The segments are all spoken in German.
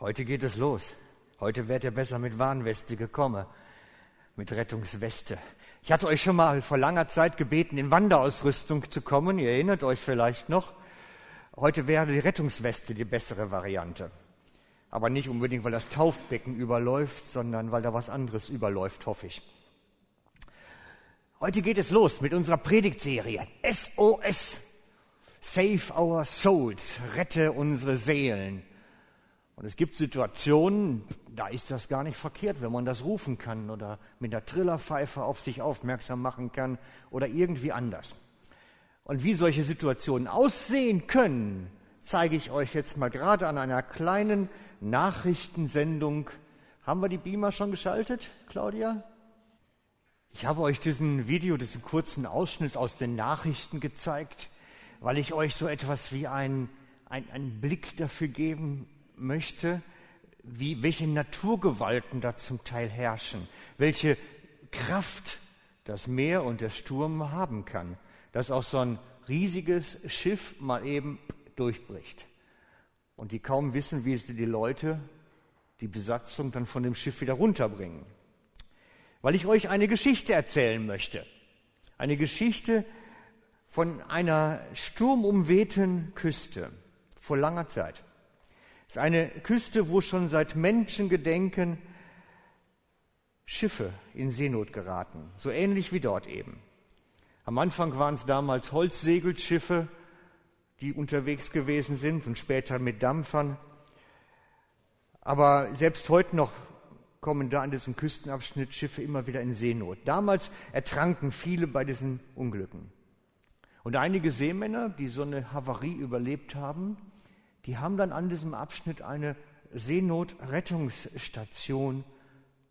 Heute geht es los. Heute wärt ihr besser mit Warnweste gekommen, mit Rettungsweste. Ich hatte euch schon mal vor langer Zeit gebeten, in Wanderausrüstung zu kommen. Ihr erinnert euch vielleicht noch. Heute wäre die Rettungsweste die bessere Variante. Aber nicht unbedingt, weil das Taufbecken überläuft, sondern weil da was anderes überläuft, hoffe ich. Heute geht es los mit unserer Predigtserie SOS. Save our souls. Rette unsere Seelen. Und es gibt Situationen, da ist das gar nicht verkehrt, wenn man das rufen kann oder mit der Trillerpfeife auf sich aufmerksam machen kann oder irgendwie anders. Und wie solche Situationen aussehen können, zeige ich euch jetzt mal gerade an einer kleinen Nachrichtensendung. Haben wir die Beamer schon geschaltet, Claudia? Ich habe euch diesen Video, diesen kurzen Ausschnitt aus den Nachrichten gezeigt, weil ich euch so etwas wie einen, einen Blick dafür geben möchte, wie, welche Naturgewalten da zum Teil herrschen, welche Kraft das Meer und der Sturm haben kann, dass auch so ein riesiges Schiff mal eben durchbricht. Und die kaum wissen, wie sie die Leute, die Besatzung dann von dem Schiff wieder runterbringen. Weil ich euch eine Geschichte erzählen möchte. Eine Geschichte von einer sturmumwehten Küste vor langer Zeit. Es ist eine Küste, wo schon seit Menschengedenken Schiffe in Seenot geraten, so ähnlich wie dort eben. Am Anfang waren es damals Holzsegelschiffe, die unterwegs gewesen sind und später mit Dampfern. Aber selbst heute noch kommen da an diesem Küstenabschnitt Schiffe immer wieder in Seenot. Damals ertranken viele bei diesen Unglücken. Und einige Seemänner, die so eine Havarie überlebt haben, die haben dann an diesem Abschnitt eine Seenotrettungsstation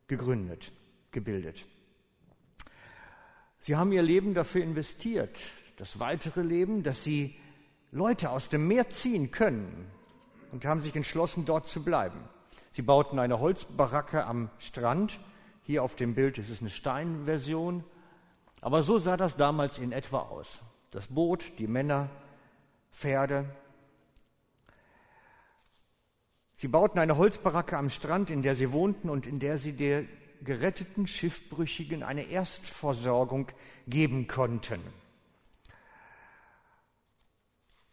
gegründet, gebildet. Sie haben ihr Leben dafür investiert, das weitere Leben, dass sie Leute aus dem Meer ziehen können und haben sich entschlossen, dort zu bleiben. Sie bauten eine Holzbaracke am Strand. Hier auf dem Bild ist es eine Steinversion. Aber so sah das damals in etwa aus. Das Boot, die Männer, Pferde, Sie bauten eine Holzbaracke am Strand, in der sie wohnten und in der sie der geretteten Schiffbrüchigen eine Erstversorgung geben konnten.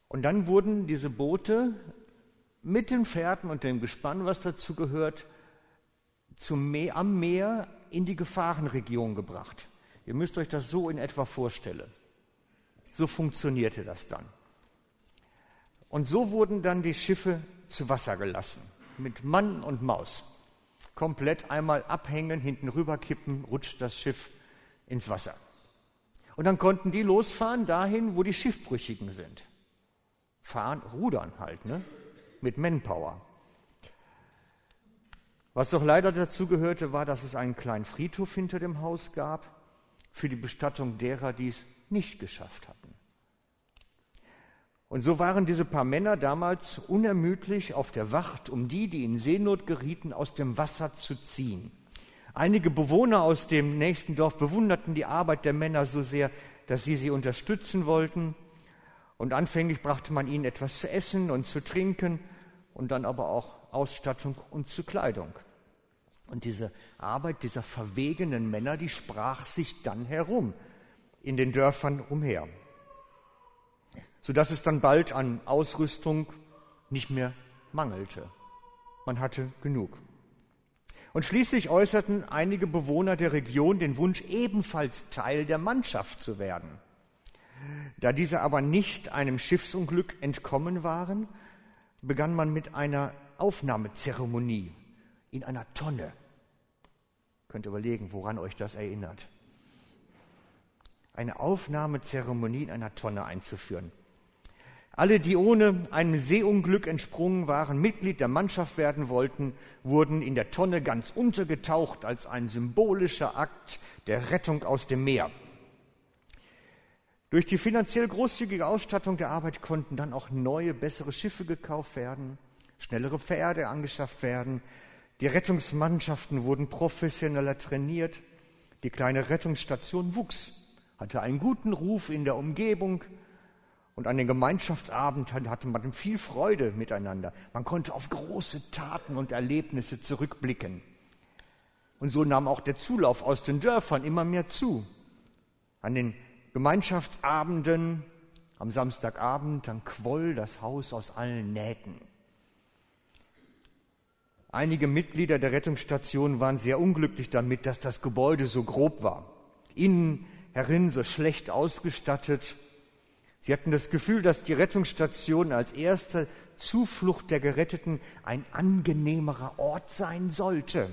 Und dann wurden diese Boote mit den Pferden und dem Gespann, was dazu gehört, zum Meer, am Meer in die Gefahrenregion gebracht. Ihr müsst euch das so in etwa vorstellen. So funktionierte das dann. Und so wurden dann die Schiffe zu Wasser gelassen, mit Mann und Maus. Komplett einmal abhängen, hinten rüberkippen, rutscht das Schiff ins Wasser. Und dann konnten die losfahren dahin, wo die Schiffbrüchigen sind. Fahren, rudern halt, ne? Mit Manpower. Was doch leider dazu gehörte, war, dass es einen kleinen Friedhof hinter dem Haus gab für die Bestattung derer, die es nicht geschafft hatten. Und so waren diese paar Männer damals unermüdlich auf der Wacht, um die, die in Seenot gerieten, aus dem Wasser zu ziehen. Einige Bewohner aus dem nächsten Dorf bewunderten die Arbeit der Männer so sehr, dass sie sie unterstützen wollten. Und anfänglich brachte man ihnen etwas zu essen und zu trinken und dann aber auch Ausstattung und zu Kleidung. Und diese Arbeit dieser verwegenen Männer, die sprach sich dann herum in den Dörfern umher sodass es dann bald an Ausrüstung nicht mehr mangelte. Man hatte genug. Und schließlich äußerten einige Bewohner der Region den Wunsch, ebenfalls Teil der Mannschaft zu werden. Da diese aber nicht einem Schiffsunglück entkommen waren, begann man mit einer Aufnahmezeremonie in einer Tonne. Könnt überlegen, woran euch das erinnert. Eine Aufnahmezeremonie in einer Tonne einzuführen. Alle, die ohne einem Seeunglück entsprungen waren, Mitglied der Mannschaft werden wollten, wurden in der Tonne ganz untergetaucht als ein symbolischer Akt der Rettung aus dem Meer. Durch die finanziell großzügige Ausstattung der Arbeit konnten dann auch neue, bessere Schiffe gekauft werden, schnellere Pferde angeschafft werden, die Rettungsmannschaften wurden professioneller trainiert, die kleine Rettungsstation wuchs, hatte einen guten Ruf in der Umgebung, Und an den Gemeinschaftsabend hatte man viel Freude miteinander. Man konnte auf große Taten und Erlebnisse zurückblicken. Und so nahm auch der Zulauf aus den Dörfern immer mehr zu. An den Gemeinschaftsabenden, am Samstagabend, dann quoll das Haus aus allen Nähten. Einige Mitglieder der Rettungsstation waren sehr unglücklich damit, dass das Gebäude so grob war. Innen herin so schlecht ausgestattet Sie hatten das Gefühl, dass die Rettungsstation als erste Zuflucht der Geretteten ein angenehmerer Ort sein sollte.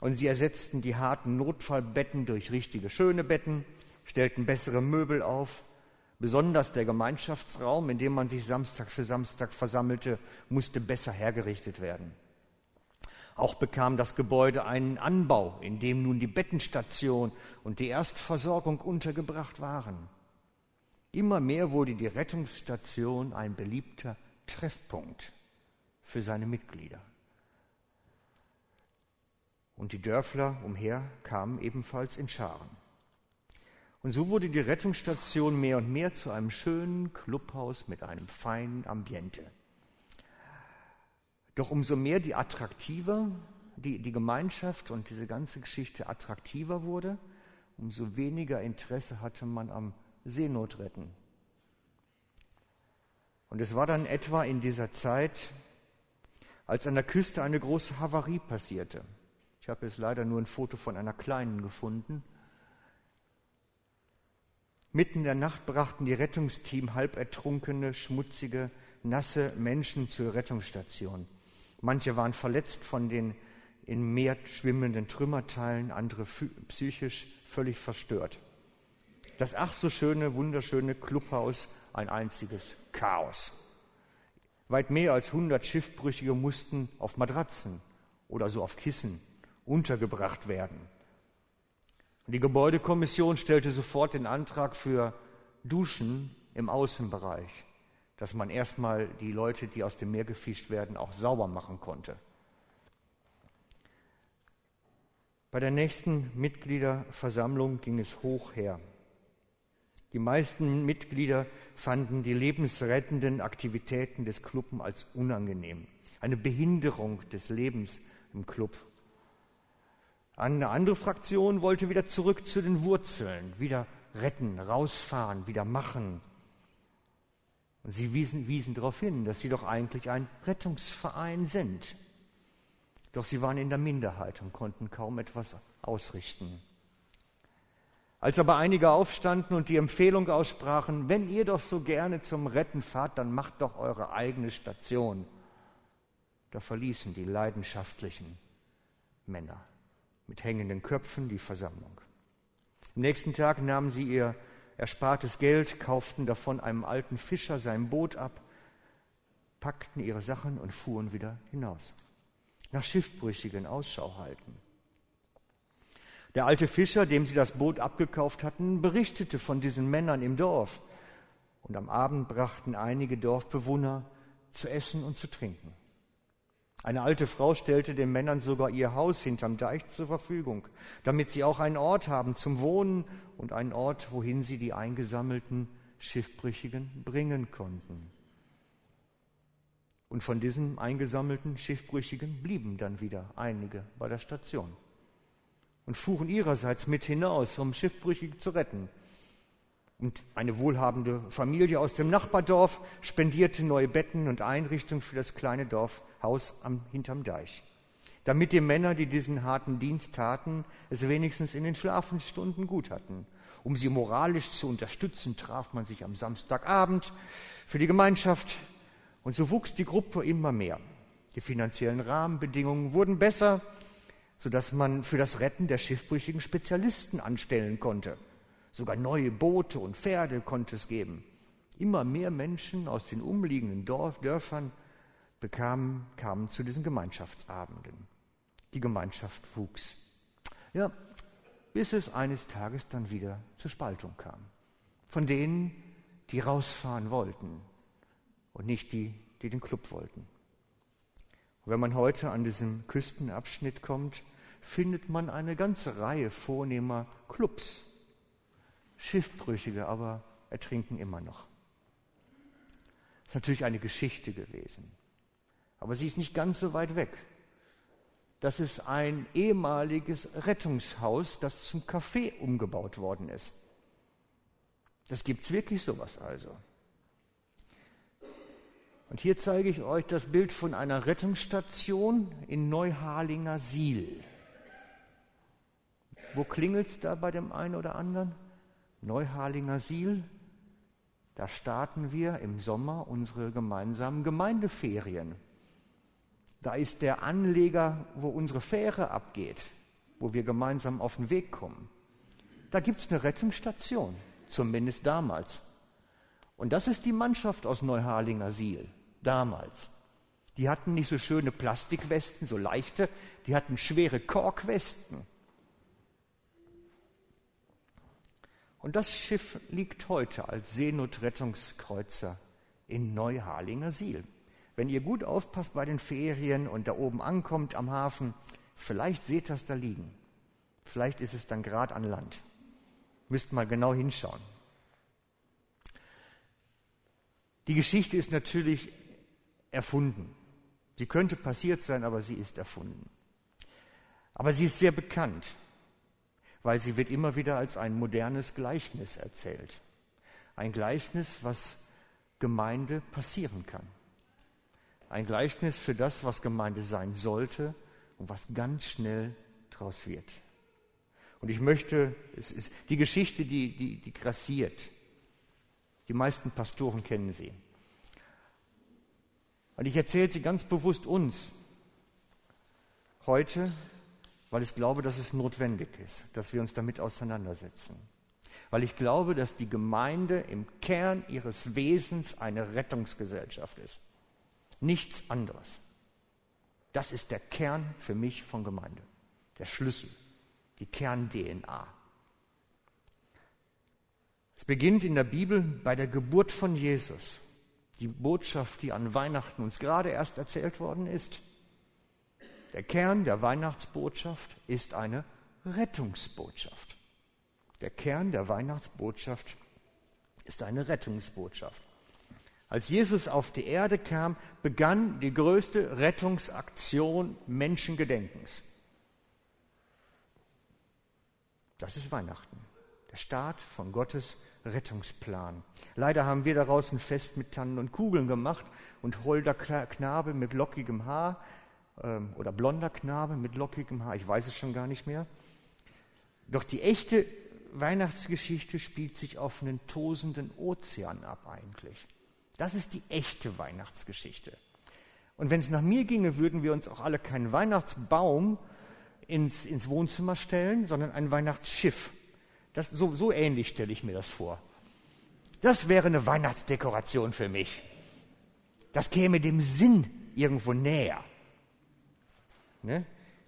Und sie ersetzten die harten Notfallbetten durch richtige schöne Betten, stellten bessere Möbel auf. Besonders der Gemeinschaftsraum, in dem man sich Samstag für Samstag versammelte, musste besser hergerichtet werden. Auch bekam das Gebäude einen Anbau, in dem nun die Bettenstation und die Erstversorgung untergebracht waren. Immer mehr wurde die Rettungsstation ein beliebter Treffpunkt für seine Mitglieder. Und die Dörfler umher kamen ebenfalls in Scharen. Und so wurde die Rettungsstation mehr und mehr zu einem schönen Clubhaus mit einem feinen Ambiente. Doch umso mehr die attraktiver, die, die Gemeinschaft und diese ganze Geschichte attraktiver wurde, umso weniger Interesse hatte man am Seenot retten. Und es war dann etwa in dieser Zeit, als an der Küste eine große Havarie passierte. Ich habe jetzt leider nur ein Foto von einer kleinen gefunden. Mitten in der Nacht brachten die Rettungsteam halb ertrunkene, schmutzige, nasse Menschen zur Rettungsstation. Manche waren verletzt von den im Meer schwimmenden Trümmerteilen, andere psychisch völlig verstört das ach so schöne, wunderschöne Clubhaus ein einziges Chaos. Weit mehr als 100 Schiffbrüchige mussten auf Matratzen oder so auf Kissen untergebracht werden. Die Gebäudekommission stellte sofort den Antrag für Duschen im Außenbereich, dass man erstmal die Leute, die aus dem Meer gefischt werden, auch sauber machen konnte. Bei der nächsten Mitgliederversammlung ging es hoch her. Die meisten Mitglieder fanden die lebensrettenden Aktivitäten des Clubs als unangenehm, eine Behinderung des Lebens im Club. Eine andere Fraktion wollte wieder zurück zu den Wurzeln, wieder retten, rausfahren, wieder machen. Und sie wiesen, wiesen darauf hin, dass sie doch eigentlich ein Rettungsverein sind. Doch sie waren in der Minderheit und konnten kaum etwas ausrichten. Als aber einige aufstanden und die Empfehlung aussprachen, wenn ihr doch so gerne zum Retten fahrt, dann macht doch eure eigene Station. Da verließen die leidenschaftlichen Männer mit hängenden Köpfen die Versammlung. Am nächsten Tag nahmen sie ihr erspartes Geld, kauften davon einem alten Fischer sein Boot ab, packten ihre Sachen und fuhren wieder hinaus. Nach Schiffbrüchigen Ausschau halten. Der alte Fischer, dem sie das Boot abgekauft hatten, berichtete von diesen Männern im Dorf. Und am Abend brachten einige Dorfbewohner zu essen und zu trinken. Eine alte Frau stellte den Männern sogar ihr Haus hinterm Deich zur Verfügung, damit sie auch einen Ort haben zum Wohnen und einen Ort, wohin sie die eingesammelten Schiffbrüchigen bringen konnten. Und von diesen eingesammelten Schiffbrüchigen blieben dann wieder einige bei der Station und fuhren ihrerseits mit hinaus, um Schiffbrüchige zu retten. Und eine wohlhabende Familie aus dem Nachbardorf spendierte neue Betten und Einrichtungen für das kleine Dorfhaus am, hinterm Deich. Damit die Männer, die diesen harten Dienst taten, es wenigstens in den Schlafensstunden gut hatten. Um sie moralisch zu unterstützen, traf man sich am Samstagabend für die Gemeinschaft. Und so wuchs die Gruppe immer mehr. Die finanziellen Rahmenbedingungen wurden besser sodass man für das Retten der Schiffbrüchigen Spezialisten anstellen konnte. Sogar neue Boote und Pferde konnte es geben. Immer mehr Menschen aus den umliegenden Dorf, Dörfern bekamen, kamen zu diesen Gemeinschaftsabenden. Die Gemeinschaft wuchs. Ja, bis es eines Tages dann wieder zur Spaltung kam. Von denen, die rausfahren wollten und nicht die, die den Club wollten. Wenn man heute an diesem Küstenabschnitt kommt, findet man eine ganze Reihe vornehmer Clubs. Schiffbrüchige aber ertrinken immer noch. ist natürlich eine Geschichte gewesen. Aber sie ist nicht ganz so weit weg. Das ist ein ehemaliges Rettungshaus, das zum Café umgebaut worden ist. Das gibt es wirklich sowas also. Und hier zeige ich euch das Bild von einer Rettungsstation in Neuharlinger Siel. Wo klingelt es da bei dem einen oder anderen? Neuharlinger Siel. Da starten wir im Sommer unsere gemeinsamen Gemeindeferien. Da ist der Anleger, wo unsere Fähre abgeht, wo wir gemeinsam auf den Weg kommen. Da gibt es eine Rettungsstation, zumindest damals. Und das ist die Mannschaft aus Neuharlinger Siel, damals. Die hatten nicht so schöne Plastikwesten, so leichte, die hatten schwere Korkwesten. Und das Schiff liegt heute als Seenotrettungskreuzer in Neuharlinger Siel. Wenn ihr gut aufpasst bei den Ferien und da oben ankommt am Hafen, vielleicht seht das da liegen. Vielleicht ist es dann gerade an Land. Müsst mal genau hinschauen. Die Geschichte ist natürlich erfunden. Sie könnte passiert sein, aber sie ist erfunden. Aber sie ist sehr bekannt, weil sie wird immer wieder als ein modernes Gleichnis erzählt. Ein Gleichnis, was Gemeinde passieren kann. Ein Gleichnis für das, was Gemeinde sein sollte und was ganz schnell daraus wird. Und ich möchte, es ist die Geschichte, die, die, die grassiert. Die meisten Pastoren kennen sie. Und ich erzähle sie ganz bewusst uns heute, weil ich glaube, dass es notwendig ist, dass wir uns damit auseinandersetzen. Weil ich glaube, dass die Gemeinde im Kern ihres Wesens eine Rettungsgesellschaft ist. Nichts anderes. Das ist der Kern für mich von Gemeinde. Der Schlüssel, die Kern-DNA. Es beginnt in der Bibel bei der Geburt von Jesus. Die Botschaft, die an Weihnachten uns gerade erst erzählt worden ist. Der Kern der Weihnachtsbotschaft ist eine Rettungsbotschaft. Der Kern der Weihnachtsbotschaft ist eine Rettungsbotschaft. Als Jesus auf die Erde kam, begann die größte Rettungsaktion Menschengedenkens. Das ist Weihnachten, der Start von Gottes Rettungsplan. Leider haben wir daraus ein Fest mit Tannen und Kugeln gemacht und holder Knabe mit lockigem Haar ähm, oder blonder Knabe mit lockigem Haar, ich weiß es schon gar nicht mehr. Doch die echte Weihnachtsgeschichte spielt sich auf einen tosenden Ozean ab eigentlich. Das ist die echte Weihnachtsgeschichte. Und wenn es nach mir ginge, würden wir uns auch alle keinen Weihnachtsbaum ins, ins Wohnzimmer stellen, sondern ein Weihnachtsschiff. Das, so, so ähnlich stelle ich mir das vor. Das wäre eine Weihnachtsdekoration für mich. Das käme dem Sinn irgendwo näher. Ne?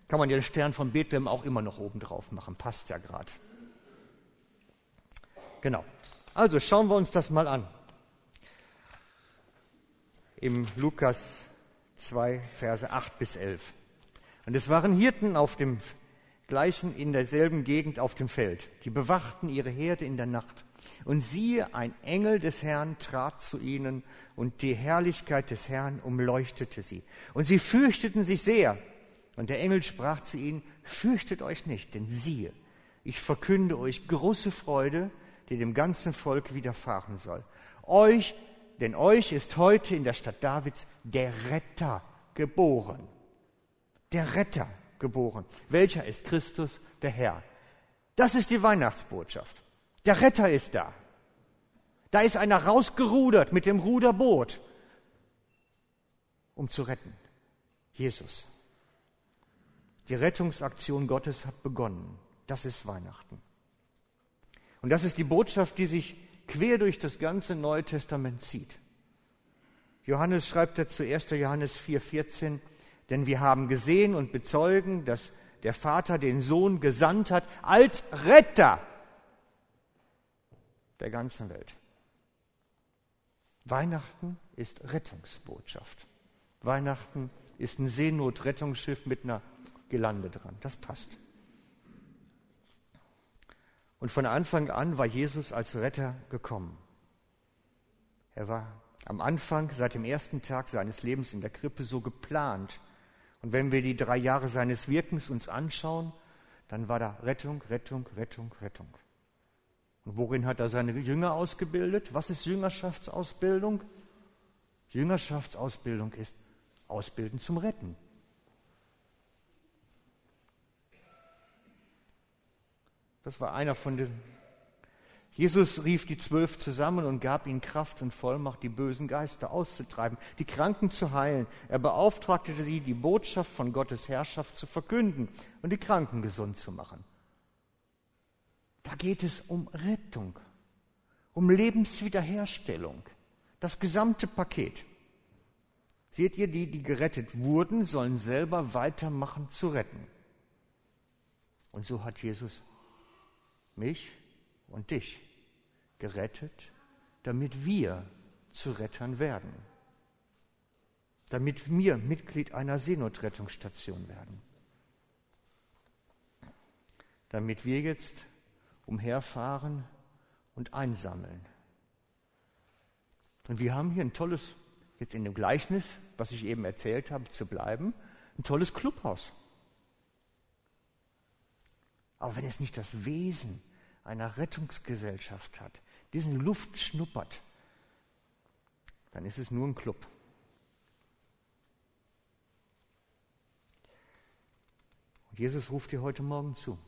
Kann man ja den Stern von Bethlehem auch immer noch oben drauf machen. Passt ja gerade. Genau. Also schauen wir uns das mal an im Lukas 2, Verse 8 bis 11. Und es waren Hirten auf dem gleichen, in derselben Gegend auf dem Feld. Die bewachten ihre Herde in der Nacht. Und siehe, ein Engel des Herrn trat zu ihnen und die Herrlichkeit des Herrn umleuchtete sie. Und sie fürchteten sich sehr. Und der Engel sprach zu ihnen, fürchtet euch nicht, denn siehe, ich verkünde euch große Freude, die dem ganzen Volk widerfahren soll. Euch denn euch ist heute in der Stadt Davids der Retter geboren. Der Retter geboren. Welcher ist Christus, der Herr? Das ist die Weihnachtsbotschaft. Der Retter ist da. Da ist einer rausgerudert mit dem Ruderboot, um zu retten. Jesus. Die Rettungsaktion Gottes hat begonnen. Das ist Weihnachten. Und das ist die Botschaft, die sich quer durch das ganze Neue Testament zieht. Johannes schreibt dazu 1. Johannes 4,14, denn wir haben gesehen und bezeugen, dass der Vater den Sohn gesandt hat als Retter der ganzen Welt. Weihnachten ist Rettungsbotschaft. Weihnachten ist ein Seenotrettungsschiff mit einer Gelande dran. Das passt. Und von Anfang an war Jesus als Retter gekommen. Er war am Anfang, seit dem ersten Tag seines Lebens in der Krippe so geplant. Und wenn wir die drei Jahre seines Wirkens uns anschauen, dann war da Rettung, Rettung, Rettung, Rettung. Und worin hat er seine Jünger ausgebildet? Was ist Jüngerschaftsausbildung? Jüngerschaftsausbildung ist Ausbilden zum Retten. Das war einer von den. Jesus rief die Zwölf zusammen und gab ihnen Kraft und Vollmacht, die bösen Geister auszutreiben, die Kranken zu heilen. Er beauftragte sie, die Botschaft von Gottes Herrschaft zu verkünden und die Kranken gesund zu machen. Da geht es um Rettung, um Lebenswiederherstellung, das gesamte Paket. Seht ihr, die, die gerettet wurden, sollen selber weitermachen zu retten. Und so hat Jesus mich und dich gerettet, damit wir zu Rettern werden, damit wir Mitglied einer Seenotrettungsstation werden, damit wir jetzt umherfahren und einsammeln. Und wir haben hier ein tolles, jetzt in dem Gleichnis, was ich eben erzählt habe, zu bleiben, ein tolles Clubhaus. Aber wenn es nicht das Wesen einer Rettungsgesellschaft hat, diesen Luft schnuppert, dann ist es nur ein Club. Und Jesus ruft dir heute Morgen zu.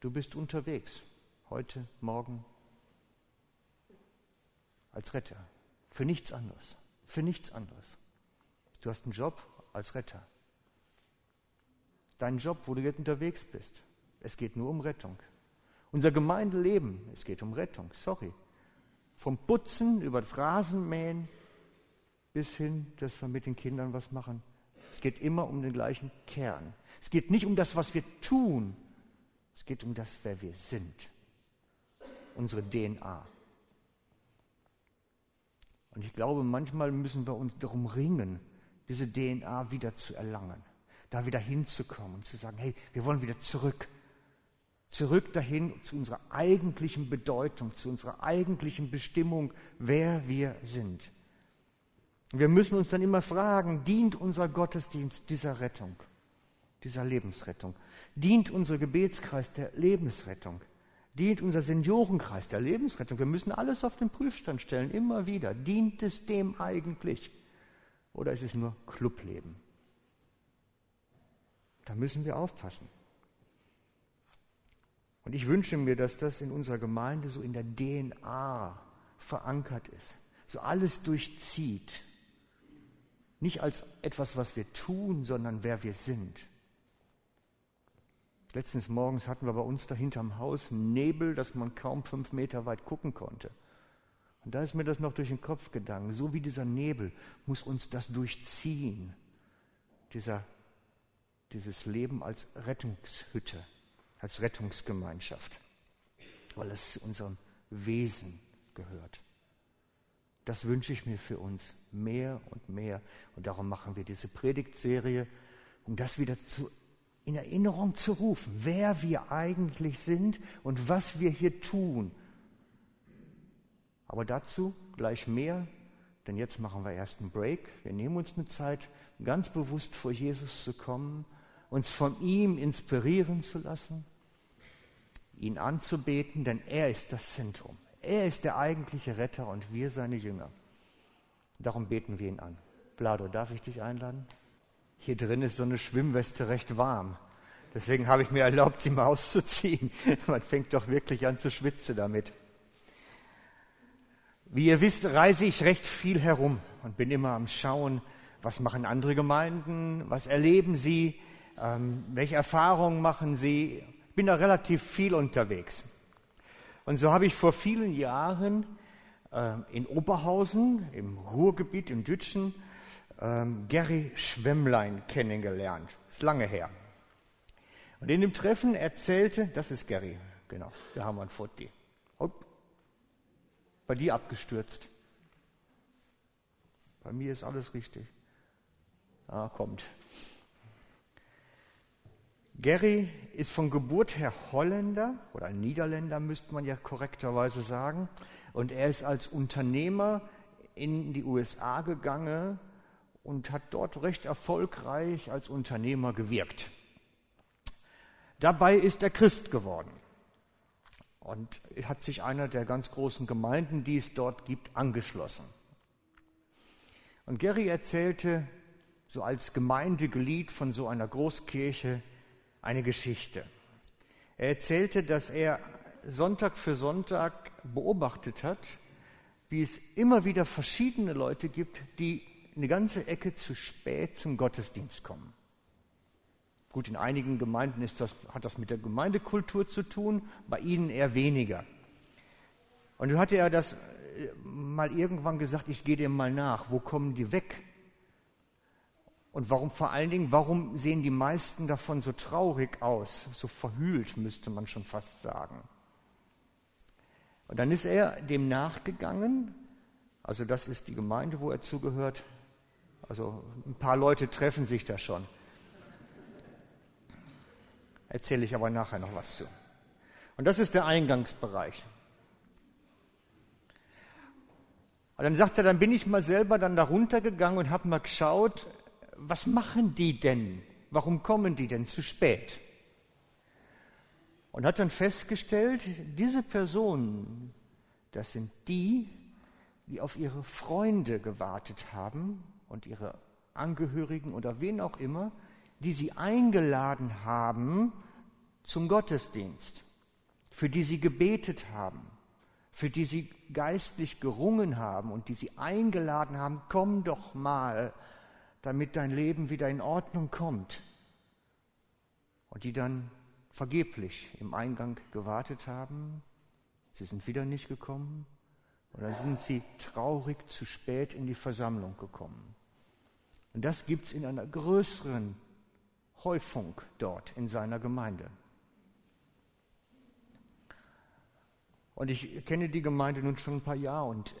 Du bist unterwegs, heute, morgen, als Retter, für nichts anderes, für nichts anderes. Du hast einen Job als Retter. Dein Job, wo du jetzt unterwegs bist, es geht nur um Rettung. Unser Gemeindeleben, es geht um Rettung, sorry. Vom Putzen über das Rasenmähen bis hin, dass wir mit den Kindern was machen. Es geht immer um den gleichen Kern. Es geht nicht um das, was wir tun. Es geht um das, wer wir sind. Unsere DNA. Und ich glaube, manchmal müssen wir uns darum ringen, diese DNA wieder zu erlangen, da wieder hinzukommen und zu sagen, hey, wir wollen wieder zurück zurück dahin zu unserer eigentlichen Bedeutung, zu unserer eigentlichen Bestimmung, wer wir sind. Wir müssen uns dann immer fragen, dient unser Gottesdienst dieser Rettung, dieser Lebensrettung? Dient unser Gebetskreis der Lebensrettung? Dient unser Seniorenkreis der Lebensrettung? Wir müssen alles auf den Prüfstand stellen, immer wieder. Dient es dem eigentlich? Oder ist es nur Clubleben? Da müssen wir aufpassen. Und ich wünsche mir, dass das in unserer Gemeinde so in der DNA verankert ist, so alles durchzieht. Nicht als etwas, was wir tun, sondern wer wir sind. Letztens morgens hatten wir bei uns da hinterm Haus Nebel, dass man kaum fünf Meter weit gucken konnte. Und da ist mir das noch durch den Kopf gegangen. So wie dieser Nebel muss uns das durchziehen. Dieser, dieses Leben als Rettungshütte als Rettungsgemeinschaft, weil es zu unserem Wesen gehört. Das wünsche ich mir für uns mehr und mehr. Und darum machen wir diese Predigtserie, um das wieder zu, in Erinnerung zu rufen, wer wir eigentlich sind und was wir hier tun. Aber dazu gleich mehr, denn jetzt machen wir erst einen Break. Wir nehmen uns eine Zeit, ganz bewusst vor Jesus zu kommen, uns von ihm inspirieren zu lassen ihn anzubeten, denn er ist das Zentrum. Er ist der eigentliche Retter und wir seine Jünger. Darum beten wir ihn an. Blado, darf ich dich einladen? Hier drin ist so eine Schwimmweste recht warm. Deswegen habe ich mir erlaubt, sie mal auszuziehen. Man fängt doch wirklich an zu schwitzen damit. Wie ihr wisst, reise ich recht viel herum und bin immer am Schauen, was machen andere Gemeinden, was erleben sie, ähm, welche Erfahrungen machen sie bin da relativ viel unterwegs. Und so habe ich vor vielen Jahren äh, in Oberhausen, im Ruhrgebiet, im Dütschen, äh, Gary Schwemmlein kennengelernt. Ist lange her. Und in dem Treffen erzählte, das ist Gary, genau, da haben wir ein Foto. Hopp, bei dir abgestürzt. Bei mir ist alles richtig. Ah, kommt. Gary ist von Geburt her Holländer oder Niederländer, müsste man ja korrekterweise sagen. Und er ist als Unternehmer in die USA gegangen und hat dort recht erfolgreich als Unternehmer gewirkt. Dabei ist er Christ geworden und hat sich einer der ganz großen Gemeinden, die es dort gibt, angeschlossen. Und Gary erzählte so als Gemeindeglied von so einer Großkirche eine Geschichte. Er erzählte, dass er Sonntag für Sonntag beobachtet hat, wie es immer wieder verschiedene Leute gibt, die eine ganze Ecke zu spät zum Gottesdienst kommen. Gut, in einigen Gemeinden das, hat das mit der Gemeindekultur zu tun, bei ihnen eher weniger. Und dann hatte er das äh, mal irgendwann gesagt, ich gehe dem mal nach, wo kommen die weg? Und warum vor allen Dingen, warum sehen die meisten davon so traurig aus, so verhüllt, müsste man schon fast sagen. Und dann ist er dem nachgegangen, also das ist die Gemeinde, wo er zugehört, also ein paar Leute treffen sich da schon. Erzähle ich aber nachher noch was zu. Und das ist der Eingangsbereich. Und dann sagt er, dann bin ich mal selber dann da runtergegangen und habe mal geschaut, was machen die denn? Warum kommen die denn zu spät? Und hat dann festgestellt, diese Personen, das sind die, die auf ihre Freunde gewartet haben und ihre Angehörigen oder wen auch immer, die sie eingeladen haben zum Gottesdienst, für die sie gebetet haben, für die sie geistlich gerungen haben und die sie eingeladen haben, komm doch mal, damit dein Leben wieder in Ordnung kommt. Und die dann vergeblich im Eingang gewartet haben, sie sind wieder nicht gekommen, oder sind sie traurig zu spät in die Versammlung gekommen. Und das gibt es in einer größeren Häufung dort in seiner Gemeinde. Und ich kenne die Gemeinde nun schon ein paar Jahre und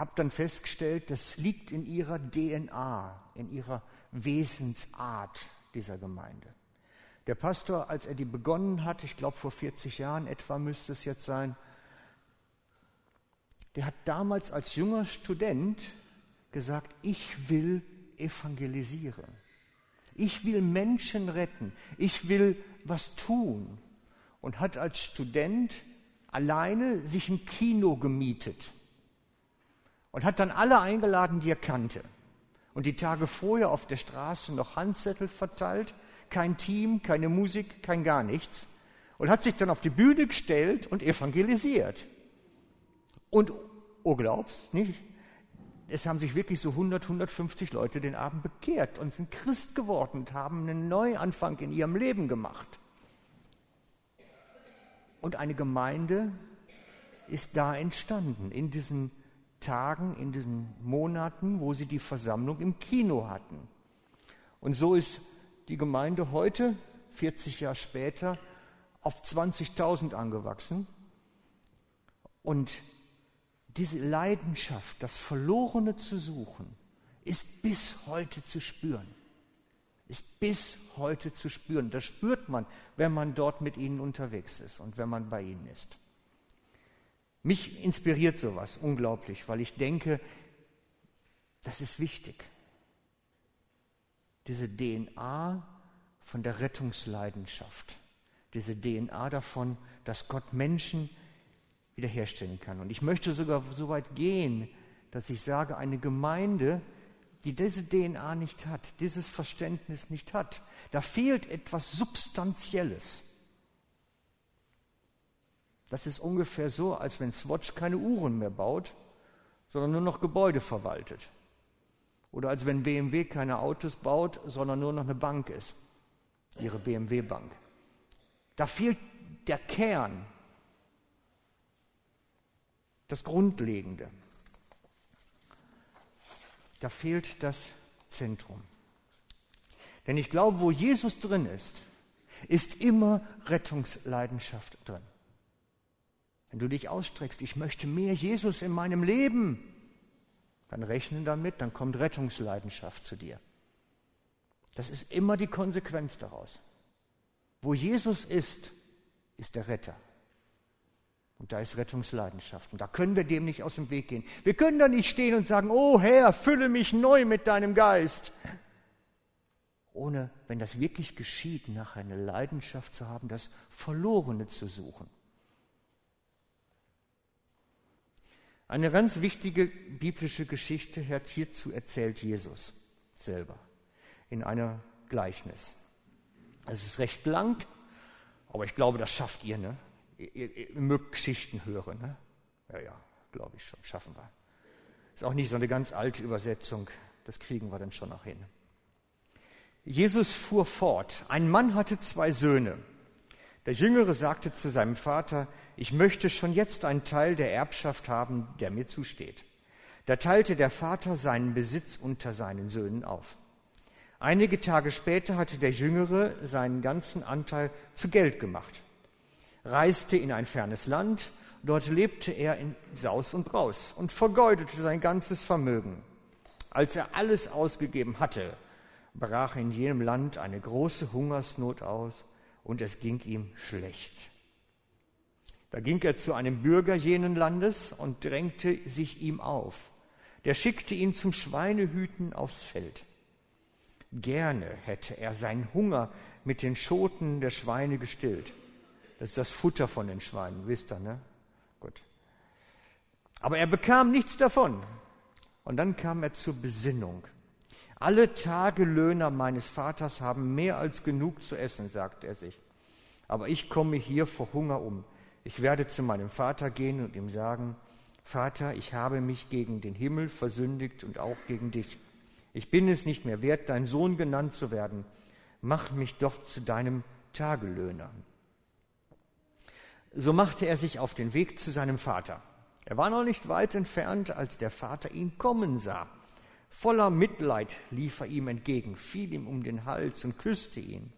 habe dann festgestellt, das liegt in ihrer DNA, in ihrer Wesensart dieser Gemeinde. Der Pastor, als er die begonnen hat, ich glaube vor 40 Jahren etwa müsste es jetzt sein, der hat damals als junger Student gesagt, ich will evangelisieren. Ich will Menschen retten. Ich will was tun. Und hat als Student alleine sich ein Kino gemietet. Und hat dann alle eingeladen, die er kannte. Und die Tage vorher auf der Straße noch Handzettel verteilt. Kein Team, keine Musik, kein gar nichts. Und hat sich dann auf die Bühne gestellt und evangelisiert. Und, oh glaubst, nicht? es haben sich wirklich so 100, 150 Leute den Abend bekehrt und sind Christ geworden und haben einen Neuanfang in ihrem Leben gemacht. Und eine Gemeinde ist da entstanden, in diesen Tagen, in diesen Monaten, wo sie die Versammlung im Kino hatten. Und so ist die Gemeinde heute, 40 Jahre später, auf 20.000 angewachsen. Und diese Leidenschaft, das Verlorene zu suchen, ist bis heute zu spüren. Ist bis heute zu spüren. Das spürt man, wenn man dort mit ihnen unterwegs ist und wenn man bei ihnen ist. Mich inspiriert sowas unglaublich, weil ich denke, das ist wichtig. Diese DNA von der Rettungsleidenschaft, diese DNA davon, dass Gott Menschen wiederherstellen kann. Und ich möchte sogar so weit gehen, dass ich sage, eine Gemeinde, die diese DNA nicht hat, dieses Verständnis nicht hat, da fehlt etwas Substanzielles. Das ist ungefähr so, als wenn Swatch keine Uhren mehr baut, sondern nur noch Gebäude verwaltet. Oder als wenn BMW keine Autos baut, sondern nur noch eine Bank ist, ihre BMW-Bank. Da fehlt der Kern, das Grundlegende. Da fehlt das Zentrum. Denn ich glaube, wo Jesus drin ist, ist immer Rettungsleidenschaft drin. Wenn du dich ausstreckst, ich möchte mehr Jesus in meinem Leben, dann rechne damit, dann kommt Rettungsleidenschaft zu dir. Das ist immer die Konsequenz daraus. Wo Jesus ist, ist der Retter. Und da ist Rettungsleidenschaft. Und da können wir dem nicht aus dem Weg gehen. Wir können da nicht stehen und sagen, oh Herr, fülle mich neu mit deinem Geist. Ohne, wenn das wirklich geschieht, nach einer Leidenschaft zu haben, das Verlorene zu suchen. Eine ganz wichtige biblische Geschichte hat hierzu erzählt Jesus selber in einer Gleichnis. Es ist recht lang, aber ich glaube, das schafft ihr. Ne? Ihr, ihr, ihr mögt Geschichten hören. Ne? Ja, ja, glaube ich schon, schaffen wir. Ist auch nicht so eine ganz alte Übersetzung, das kriegen wir dann schon noch hin. Jesus fuhr fort. Ein Mann hatte zwei Söhne. Der Jüngere sagte zu seinem Vater, ich möchte schon jetzt einen Teil der Erbschaft haben, der mir zusteht. Da teilte der Vater seinen Besitz unter seinen Söhnen auf. Einige Tage später hatte der Jüngere seinen ganzen Anteil zu Geld gemacht, reiste in ein fernes Land, dort lebte er in Saus und Braus und vergeudete sein ganzes Vermögen. Als er alles ausgegeben hatte, brach in jenem Land eine große Hungersnot aus und es ging ihm schlecht. Da ging er zu einem Bürger jenen Landes und drängte sich ihm auf. Der schickte ihn zum Schweinehüten aufs Feld. Gerne hätte er seinen Hunger mit den Schoten der Schweine gestillt. Das ist das Futter von den Schweinen, wisst ihr, ne? Gut. Aber er bekam nichts davon. Und dann kam er zur Besinnung. Alle Tagelöhner meines Vaters haben mehr als genug zu essen, sagte er sich. Aber ich komme hier vor Hunger um. Ich werde zu meinem Vater gehen und ihm sagen, Vater, ich habe mich gegen den Himmel versündigt und auch gegen dich. Ich bin es nicht mehr wert, dein Sohn genannt zu werden. Mach mich doch zu deinem Tagelöhner. So machte er sich auf den Weg zu seinem Vater. Er war noch nicht weit entfernt, als der Vater ihn kommen sah. Voller Mitleid lief er ihm entgegen, fiel ihm um den Hals und küsste ihn.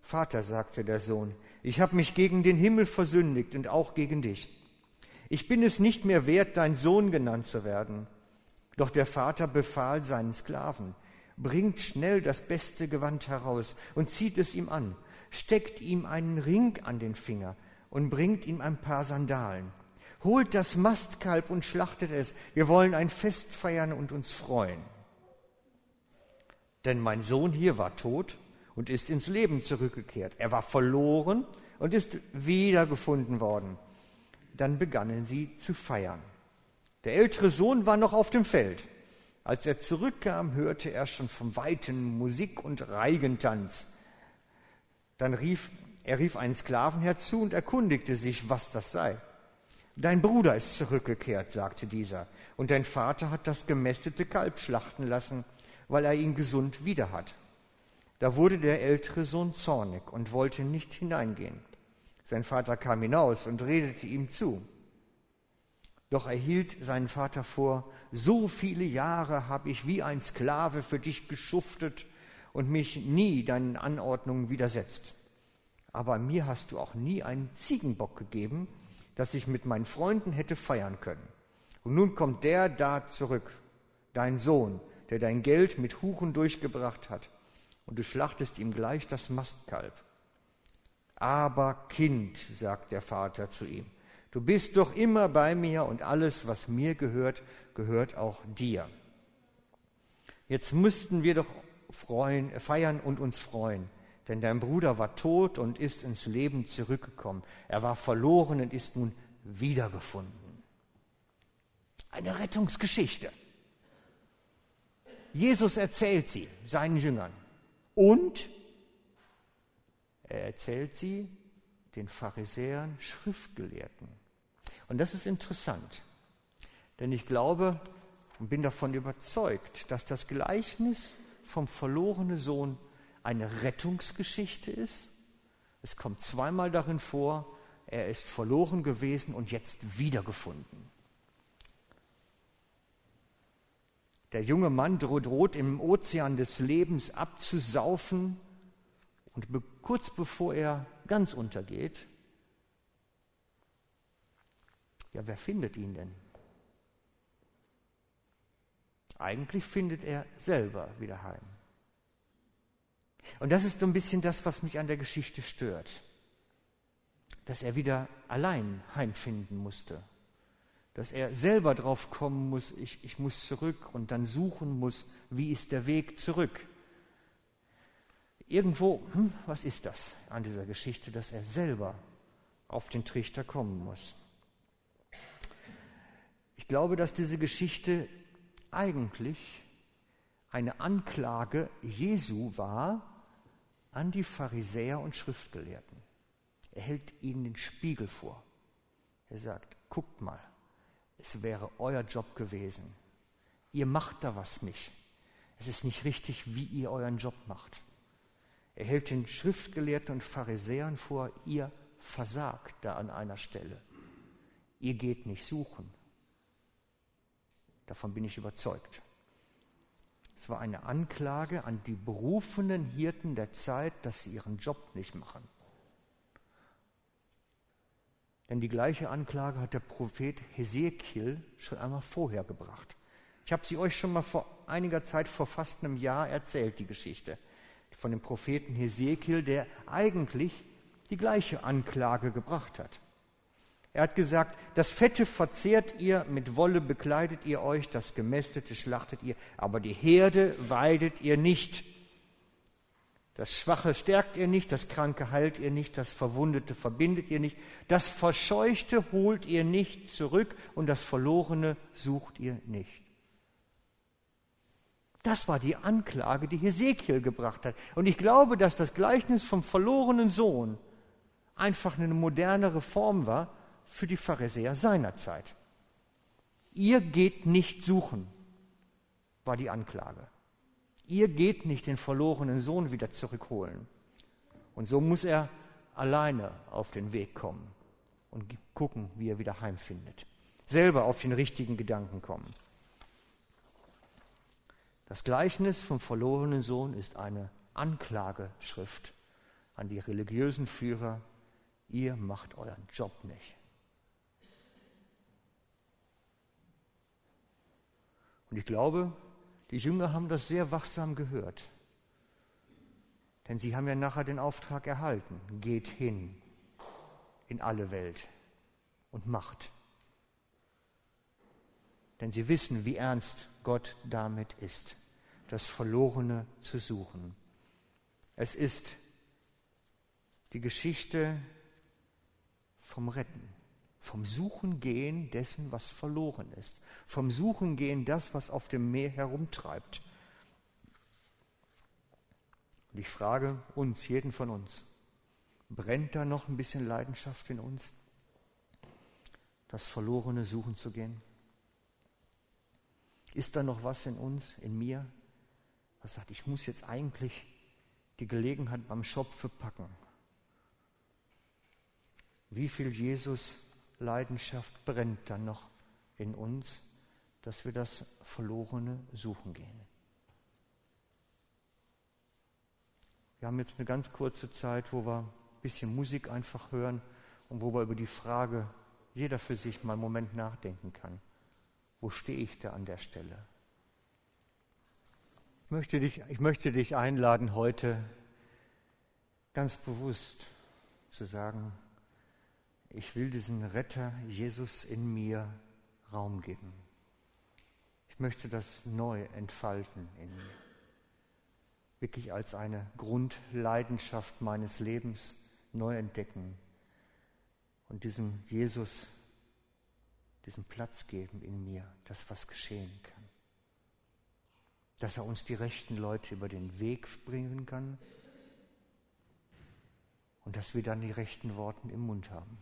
Vater, sagte der Sohn, ich habe mich gegen den Himmel versündigt und auch gegen dich. Ich bin es nicht mehr wert, dein Sohn genannt zu werden. Doch der Vater befahl seinen Sklaven, bringt schnell das beste Gewand heraus und zieht es ihm an, steckt ihm einen Ring an den Finger und bringt ihm ein paar Sandalen Holt das Mastkalb und schlachtet es. Wir wollen ein Fest feiern und uns freuen. Denn mein Sohn hier war tot und ist ins Leben zurückgekehrt. Er war verloren und ist wiedergefunden worden. Dann begannen sie zu feiern. Der ältere Sohn war noch auf dem Feld. Als er zurückkam, hörte er schon vom Weiten Musik und Reigentanz. Dann rief er rief einen Sklaven herzu und erkundigte sich, was das sei. Dein Bruder ist zurückgekehrt, sagte dieser, und dein Vater hat das gemästete Kalb schlachten lassen, weil er ihn gesund wieder hat. Da wurde der ältere Sohn zornig und wollte nicht hineingehen. Sein Vater kam hinaus und redete ihm zu. Doch er hielt seinen Vater vor, so viele Jahre habe ich wie ein Sklave für dich geschuftet und mich nie deinen Anordnungen widersetzt. Aber mir hast du auch nie einen Ziegenbock gegeben, dass ich mit meinen Freunden hätte feiern können. Und nun kommt der da zurück, dein Sohn, der dein Geld mit Huchen durchgebracht hat, und du schlachtest ihm gleich das Mastkalb. Aber Kind, sagt der Vater zu ihm, du bist doch immer bei mir und alles, was mir gehört, gehört auch dir. Jetzt müssten wir doch freuen, feiern und uns freuen denn dein Bruder war tot und ist ins Leben zurückgekommen. Er war verloren und ist nun wiedergefunden. Eine Rettungsgeschichte. Jesus erzählt sie seinen Jüngern und er erzählt sie den Pharisäern, Schriftgelehrten. Und das ist interessant, denn ich glaube und bin davon überzeugt, dass das Gleichnis vom verlorenen Sohn eine Rettungsgeschichte ist. Es kommt zweimal darin vor, er ist verloren gewesen und jetzt wiedergefunden. Der junge Mann droht im Ozean des Lebens abzusaufen und kurz bevor er ganz untergeht, ja, wer findet ihn denn? Eigentlich findet er selber wieder heim. Und das ist so ein bisschen das, was mich an der Geschichte stört. dass er wieder allein heimfinden musste. Dass er selber drauf kommen muss, ich, ich muss zurück und dann suchen muss, wie ist der Weg zurück. Irgendwo, hm, was ist das an dieser Geschichte, dass er selber auf den Trichter kommen muss? Ich glaube, dass diese Geschichte eigentlich eine Anklage Jesu war an die Pharisäer und Schriftgelehrten. Er hält ihnen den Spiegel vor. Er sagt, guckt mal, es wäre euer Job gewesen. Ihr macht da was nicht. Es ist nicht richtig, wie ihr euren Job macht. Er hält den Schriftgelehrten und Pharisäern vor, ihr versagt da an einer Stelle. Ihr geht nicht suchen. Davon bin ich überzeugt. Es war eine Anklage an die berufenen Hirten der Zeit, dass sie ihren Job nicht machen. Denn die gleiche Anklage hat der Prophet Hesekiel schon einmal vorher gebracht. Ich habe sie euch schon mal vor einiger Zeit, vor fast einem Jahr erzählt, die Geschichte von dem Propheten Hesekiel, der eigentlich die gleiche Anklage gebracht hat. Er hat gesagt, das Fette verzehrt ihr, mit Wolle bekleidet ihr euch, das Gemästete schlachtet ihr, aber die Herde weidet ihr nicht. Das Schwache stärkt ihr nicht, das Kranke heilt ihr nicht, das Verwundete verbindet ihr nicht, das Verscheuchte holt ihr nicht zurück und das Verlorene sucht ihr nicht. Das war die Anklage, die Hesekiel gebracht hat. Und ich glaube, dass das Gleichnis vom verlorenen Sohn einfach eine modernere Form war, für die Pharisäer seiner Zeit. Ihr geht nicht suchen, war die Anklage. Ihr geht nicht den verlorenen Sohn wieder zurückholen. Und so muss er alleine auf den Weg kommen und gucken, wie er wieder heimfindet. Selber auf den richtigen Gedanken kommen. Das Gleichnis vom verlorenen Sohn ist eine Anklageschrift an die religiösen Führer. Ihr macht euren Job nicht. Und ich glaube, die Jünger haben das sehr wachsam gehört. Denn sie haben ja nachher den Auftrag erhalten, geht hin in alle Welt und macht. Denn sie wissen, wie ernst Gott damit ist, das Verlorene zu suchen. Es ist die Geschichte vom Retten vom Suchen gehen dessen, was verloren ist, vom Suchen gehen das, was auf dem Meer herumtreibt. Und ich frage uns, jeden von uns, brennt da noch ein bisschen Leidenschaft in uns, das Verlorene suchen zu gehen? Ist da noch was in uns, in mir, was sagt, ich muss jetzt eigentlich die Gelegenheit beim Schopfe packen? Wie viel Jesus Leidenschaft brennt dann noch in uns, dass wir das Verlorene suchen gehen. Wir haben jetzt eine ganz kurze Zeit, wo wir ein bisschen Musik einfach hören und wo wir über die Frage jeder für sich mal einen Moment nachdenken kann. Wo stehe ich da an der Stelle? Ich möchte dich, ich möchte dich einladen, heute ganz bewusst zu sagen, ich will diesen Retter Jesus in mir Raum geben. Ich möchte das neu entfalten in mir. Wirklich als eine Grundleidenschaft meines Lebens neu entdecken und diesem Jesus diesen Platz geben in mir, dass was geschehen kann. Dass er uns die rechten Leute über den Weg bringen kann und dass wir dann die rechten Worte im Mund haben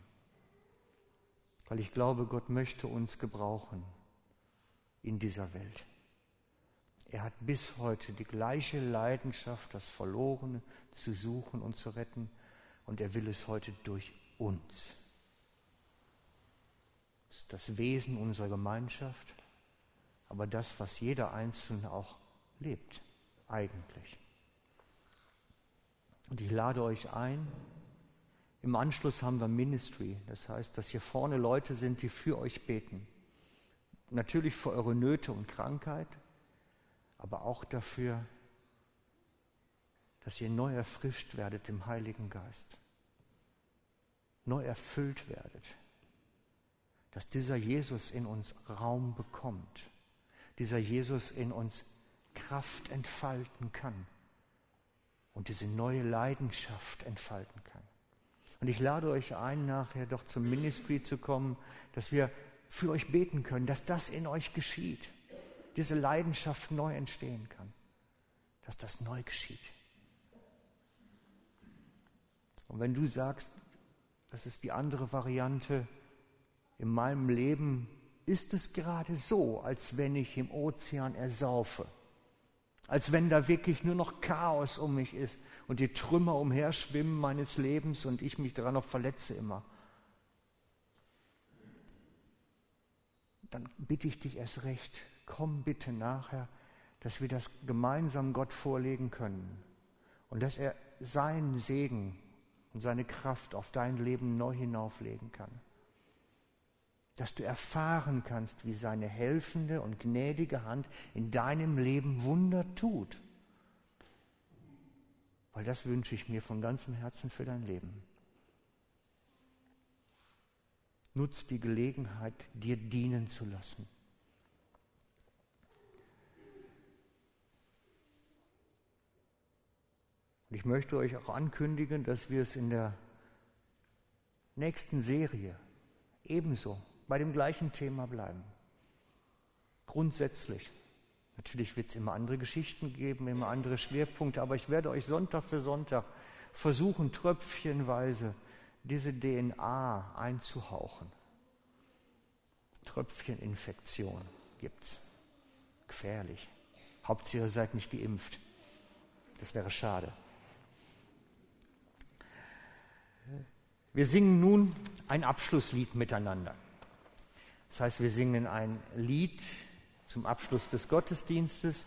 weil ich glaube, Gott möchte uns gebrauchen in dieser Welt. Er hat bis heute die gleiche Leidenschaft, das Verlorene zu suchen und zu retten, und er will es heute durch uns. Das ist das Wesen unserer Gemeinschaft, aber das, was jeder Einzelne auch lebt, eigentlich. Und ich lade euch ein, im Anschluss haben wir Ministry, das heißt, dass hier vorne Leute sind, die für euch beten. Natürlich für eure Nöte und Krankheit, aber auch dafür, dass ihr neu erfrischt werdet im Heiligen Geist. neu erfüllt werdet. Dass dieser Jesus in uns Raum bekommt, dieser Jesus in uns Kraft entfalten kann und diese neue Leidenschaft entfalten kann. Und ich lade euch ein, nachher doch zum Ministry zu kommen, dass wir für euch beten können, dass das in euch geschieht, diese Leidenschaft neu entstehen kann, dass das neu geschieht. Und wenn du sagst, das ist die andere Variante, in meinem Leben ist es gerade so, als wenn ich im Ozean ersaufe, als wenn da wirklich nur noch Chaos um mich ist und die Trümmer umherschwimmen meines Lebens und ich mich daran noch verletze immer. Dann bitte ich dich erst recht, komm bitte nachher, dass wir das gemeinsam Gott vorlegen können und dass er seinen Segen und seine Kraft auf dein Leben neu hinauflegen kann. Dass du erfahren kannst, wie seine helfende und gnädige Hand in deinem Leben Wunder tut. Weil das wünsche ich mir von ganzem Herzen für dein Leben. Nutz die Gelegenheit, dir dienen zu lassen. Und ich möchte euch auch ankündigen, dass wir es in der nächsten Serie ebenso bei dem gleichen Thema bleiben. Grundsätzlich. Natürlich wird es immer andere Geschichten geben, immer andere Schwerpunkte, aber ich werde euch Sonntag für Sonntag versuchen, tröpfchenweise diese DNA einzuhauchen. Tröpfcheninfektion gibt's. Gefährlich. Hauptsache ihr seid nicht geimpft. Das wäre schade. Wir singen nun ein Abschlusslied miteinander. Das heißt, wir singen ein Lied zum Abschluss des Gottesdienstes.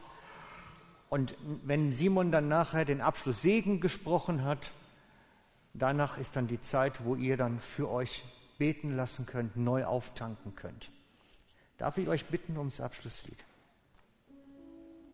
Und wenn Simon dann nachher den Abschluss Segen gesprochen hat, danach ist dann die Zeit, wo ihr dann für euch beten lassen könnt, neu auftanken könnt. Darf ich euch bitten ums Abschlusslied?